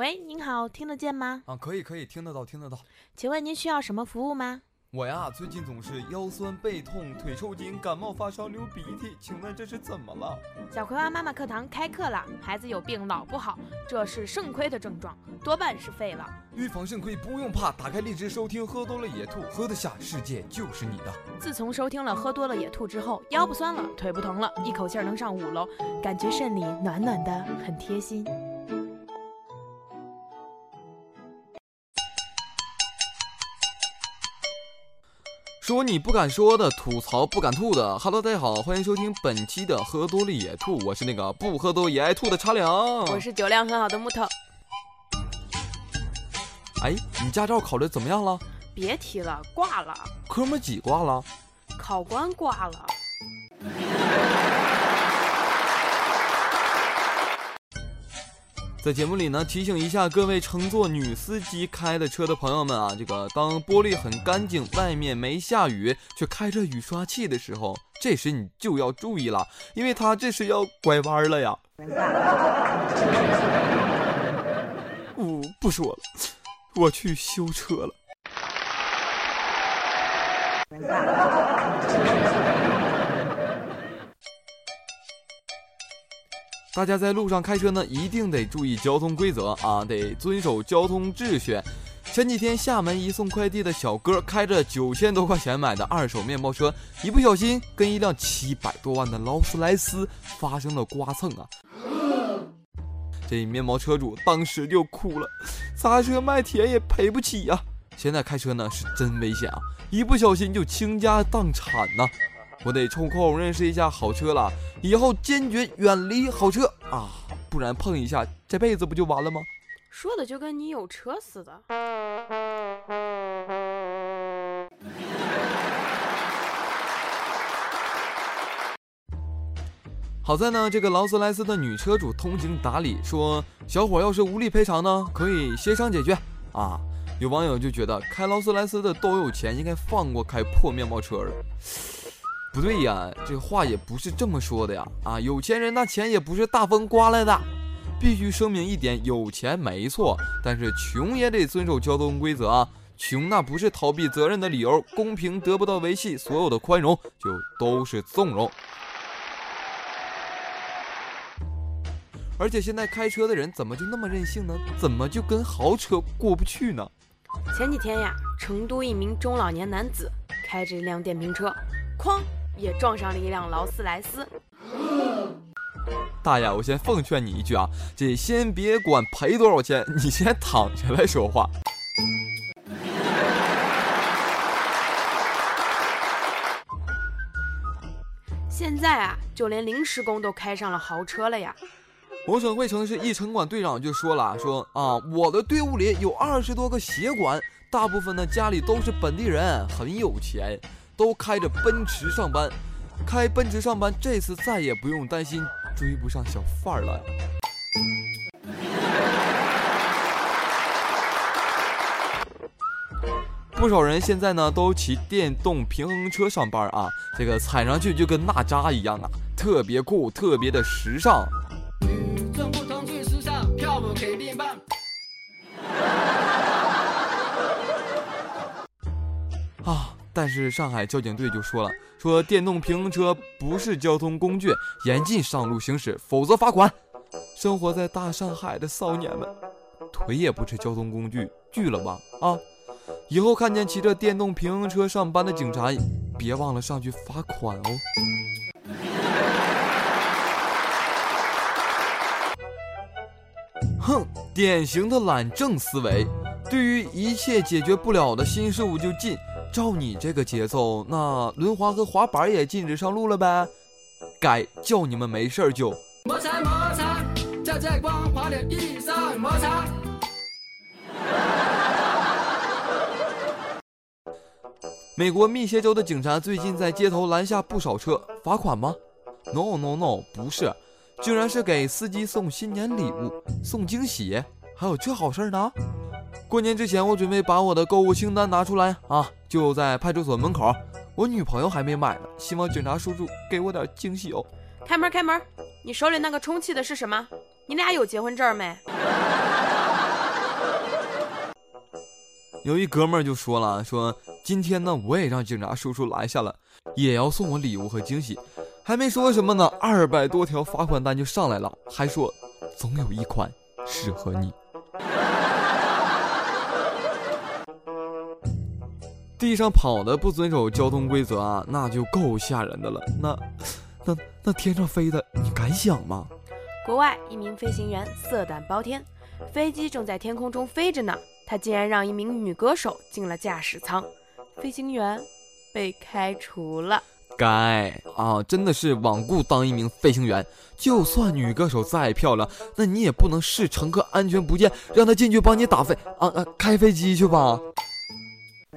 喂，您好，听得见吗？啊，可以可以，听得到听得到。请问您需要什么服务吗？我呀，最近总是腰酸背痛、腿抽筋、感冒发烧、流鼻涕，请问这是怎么了？小葵花妈妈课堂开课了，孩子有病老不好，这是肾亏的症状，多半是废了。预防肾亏不用怕，打开荔枝收听，喝多了野兔，喝得下，世界就是你的。自从收听了喝多了野兔之后，腰不酸了，腿不疼了，一口气儿能上五楼，感觉肾里暖暖的，很贴心。说你不敢说的，吐槽不敢吐的。Hello，大家好，欢迎收听本期的喝多了也吐，我是那个不喝多也爱吐的茶凉。我是酒量很好的木头。哎，你驾照考的怎么样了？别提了，挂了。科目几挂了？考官挂了。在节目里呢，提醒一下各位乘坐女司机开的车的朋友们啊，这个当玻璃很干净，外面没下雨，却开着雨刷器的时候，这时你就要注意了，因为它这是要拐弯了呀。我不说了，我去修车了。大家在路上开车呢，一定得注意交通规则啊，得遵守交通秩序。前几天厦门一送快递的小哥开着九千多块钱买的二手面包车，一不小心跟一辆七百多万的劳斯莱斯发生了刮蹭啊！这面包车主当时就哭了，砸车卖铁也赔不起呀！现在开车呢是真危险啊，一不小心就倾家荡产呐！我得抽空认识一下好车了，以后坚决远离好车啊，不然碰一下，这辈子不就完了吗？说的就跟你有车似的。好在呢，这个劳斯莱斯的女车主通情达理，说小伙要是无力赔偿呢，可以协商解决啊。有网友就觉得开劳斯莱斯的都有钱，应该放过开破面包车了。不对呀，这话也不是这么说的呀！啊，有钱人那钱也不是大风刮来的。必须声明一点，有钱没错，但是穷也得遵守交通规则啊！穷那不是逃避责任的理由，公平得不到维系，所有的宽容就都是纵容。而且现在开车的人怎么就那么任性呢？怎么就跟豪车过不去呢？前几天呀，成都一名中老年男子开着一辆电瓶车，哐！也撞上了一辆劳斯莱斯。大爷，我先奉劝你一句啊，这先别管赔多少钱，你先躺下来说话。现在啊，就连临时工都开上了豪车了呀。某省会城市一城管队长就说了，说啊，我的队伍里有二十多个协管，大部分呢家里都是本地人，很有钱。都开着奔驰上班，开奔驰上班，这次再也不用担心追不上小贩儿了。不少人现在呢都骑电动平衡车上班啊，这个踩上去就跟娜扎一样啊，特别酷，特别的时尚。但是上海交警队就说了，说电动平衡车不是交通工具，严禁上路行驶，否则罚款。生活在大上海的少年们，腿也不是交通工具，锯了吧啊！以后看见骑着电动平衡车上班的警察，别忘了上去罚款哦。哼，典型的懒政思维，对于一切解决不了的新事物就禁。照你这个节奏，那轮滑和滑板也禁止上路了呗？该叫你们没事儿就摩擦摩擦，在在光滑的地上摩擦。美国密歇州的警察最近在街头拦下不少车，罚款吗？No No No，不是，竟然是给司机送新年礼物、送惊喜，还有这好事呢？过年之前，我准备把我的购物清单拿出来啊，就在派出所门口。我女朋友还没买呢，希望警察叔叔给我点惊喜哦。开门，开门！你手里那个充气的是什么？你俩有结婚证没？有一哥们儿就说了，说今天呢，我也让警察叔叔拦下了，也要送我礼物和惊喜。还没说什么呢，二百多条罚款单就上来了，还说总有一款适合你。地上跑的不遵守交通规则啊，那就够吓人的了。那、那、那天上飞的，你敢想吗？国外一名飞行员色胆包天，飞机正在天空中飞着呢，他竟然让一名女歌手进了驾驶舱，飞行员被开除了。该啊，真的是罔顾当一名飞行员。就算女歌手再漂亮，那你也不能视乘客安全不见，让她进去帮你打飞啊啊，开飞机去吧。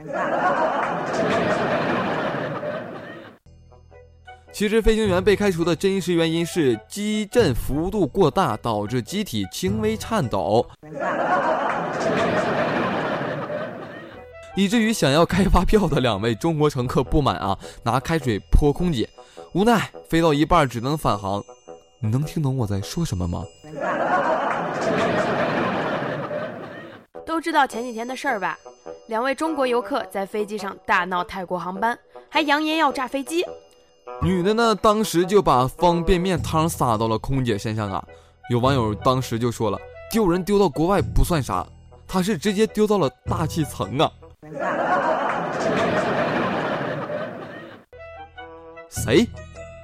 其实飞行员被开除的真实原因是机震幅度过大，导致机体轻微颤抖，以至于想要开发票的两位中国乘客不满啊，拿开水泼空姐，无奈飞到一半只能返航。你能听懂我在说什么吗？都知道前几天的事儿吧？两位中国游客在飞机上大闹泰国航班，还扬言要炸飞机。女的呢，当时就把方便面汤撒到了空姐身上啊！有网友当时就说了：“丢人丢到国外不算啥，他是直接丢到了大气层啊！”谁？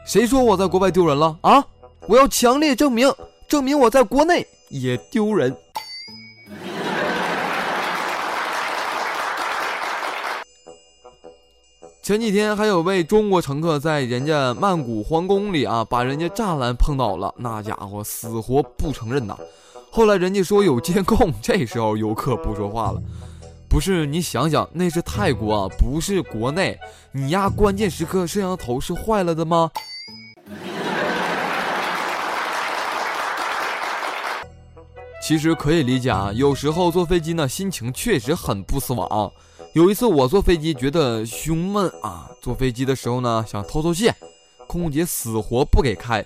谁说我在国外丢人了啊？我要强烈证明，证明我在国内也丢人。前几天还有位中国乘客在人家曼谷皇宫里啊，把人家栅栏碰倒了，那家伙死活不承认呐。后来人家说有监控，这时候游客不说话了。不是你想想，那是泰国啊，不是国内。你丫关键时刻摄像头是坏了的吗？其实可以理解啊，有时候坐飞机呢，心情确实很不爽。有一次我坐飞机觉得胸闷啊，坐飞机的时候呢想透透气，空姐死活不给开，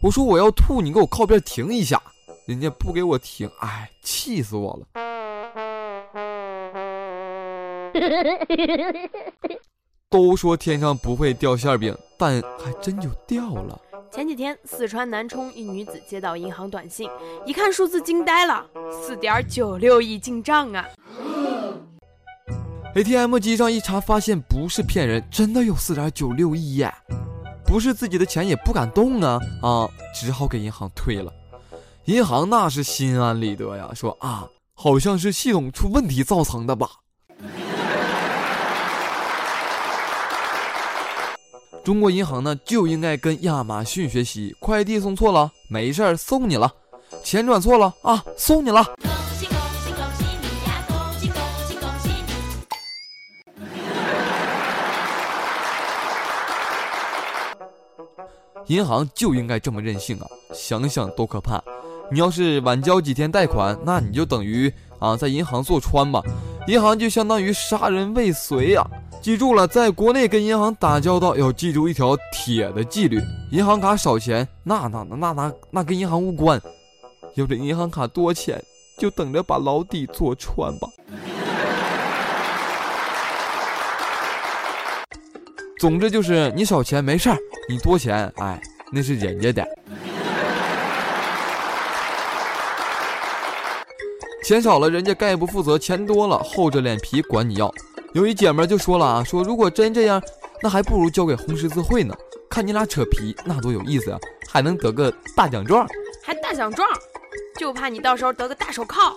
我说我要吐，你给我靠边停一下，人家不给我停，哎，气死我了。都说天上不会掉馅饼，但还真就掉了。前几天四川南充一女子接到银行短信，一看数字惊呆了，四点九六亿进账啊！ATM 机上一查，发现不是骗人，真的有四点九六亿耶！不是自己的钱也不敢动啊啊，只好给银行退了。银行那是心安理得呀，说啊，好像是系统出问题造成的吧。中国银行呢就应该跟亚马逊学习，快递送错了没事儿，送你了；钱转错了啊，送你了。银行就应该这么任性啊！想想多可怕！你要是晚交几天贷款，那你就等于啊在银行坐穿吧，银行就相当于杀人未遂呀！记住了，在国内跟银行打交道要记住一条铁的纪律：银行卡少钱，那那那那那那跟银行无关；要是银行卡多钱，就等着把牢底坐穿吧。总之就是你少钱没事儿，你多钱，哎，那是人家的。钱少了人家概不负责，钱多了厚着脸皮管你要。有一姐们就说了啊，说如果真这样，那还不如交给红十字会呢，看你俩扯皮那多有意思啊，还能得个大奖状，还大奖状，就怕你到时候得个大手铐。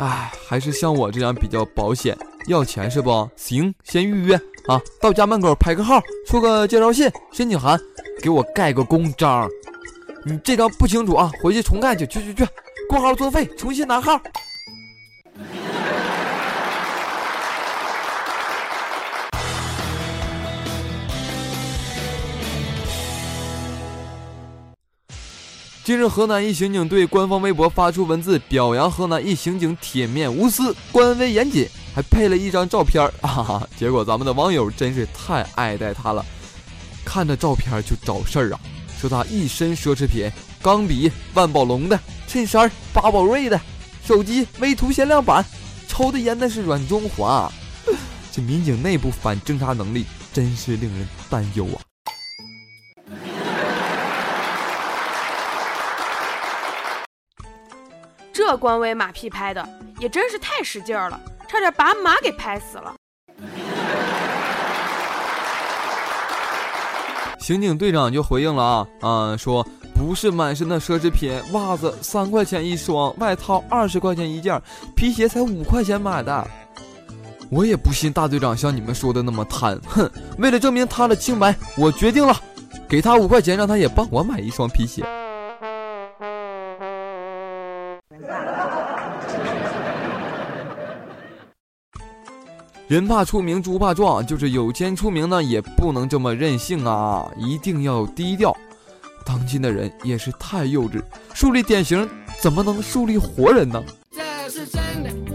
哎，还是像我这样比较保险。要钱是不行，先预约啊，到家门口排个号，出个介绍信、申请函，给我盖个公章。你这张不清楚啊，回去重盖去，去去去，过号作废，重新拿号。近日，河南一刑警队官方微博发出文字表扬河南一刑警铁面无私、官威严谨，还配了一张照片儿啊！结果咱们的网友真是太爱戴他了，看着照片就找事儿啊！说他一身奢侈品，钢笔万宝龙的，衬衫八宝瑞的，手机威图限量版，抽的烟那是软中华。这民警内部反侦查能力真是令人担忧啊！这官威马屁拍的也真是太使劲儿了，差点把马给拍死了。刑警队长就回应了啊啊，说不是满身的奢侈品，袜子三块钱一双，外套二十块钱一件，皮鞋才五块钱买的。我也不信大队长像你们说的那么贪，哼！为了证明他的清白，我决定了，给他五块钱，让他也帮我买一双皮鞋。人怕出名，猪怕壮，就是有钱出名呢，也不能这么任性啊！一定要低调。当今的人也是太幼稚，树立典型怎么能树立活人呢？这是真的，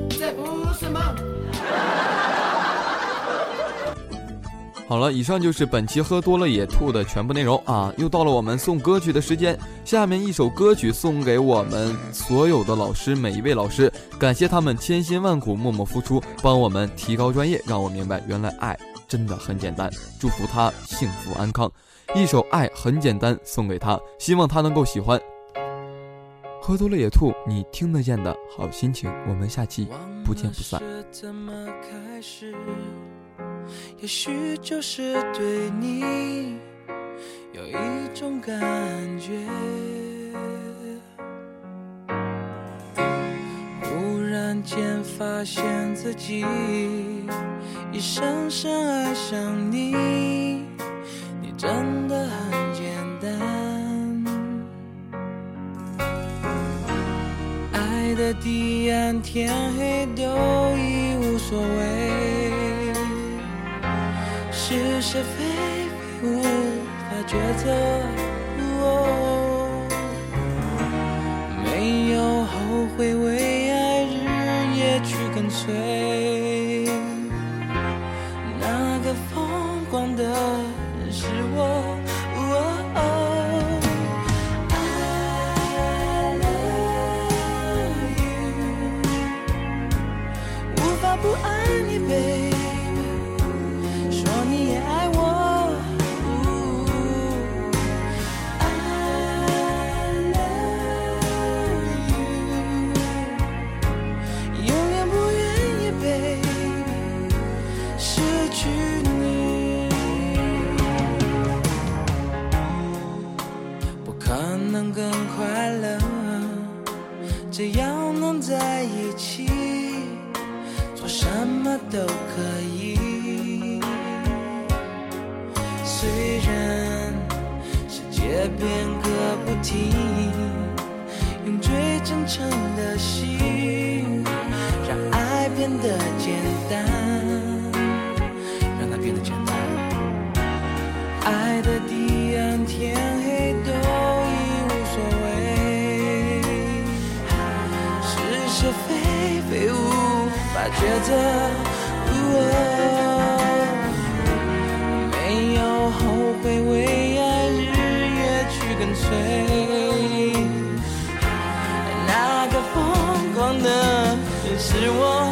好了，以上就是本期喝多了也吐的全部内容啊！又到了我们送歌曲的时间，下面一首歌曲送给我们所有的老师，每一位老师，感谢他们千辛万苦默默付出，帮我们提高专业，让我明白原来爱真的很简单。祝福他幸福安康，一首《爱很简单》送给他，希望他能够喜欢。喝多了也吐，你听得见的好心情，我们下期不见不散。也许就是对你有一种感觉，忽然间发现自己已深深爱上你，你真的很简单，爱的地暗天黑都已无所谓。是是非非无法抉择，没有后悔为爱的地暗天黑都已无所谓。是非非无法抉择，没有后悔为爱日夜去跟随，那个疯狂的是我。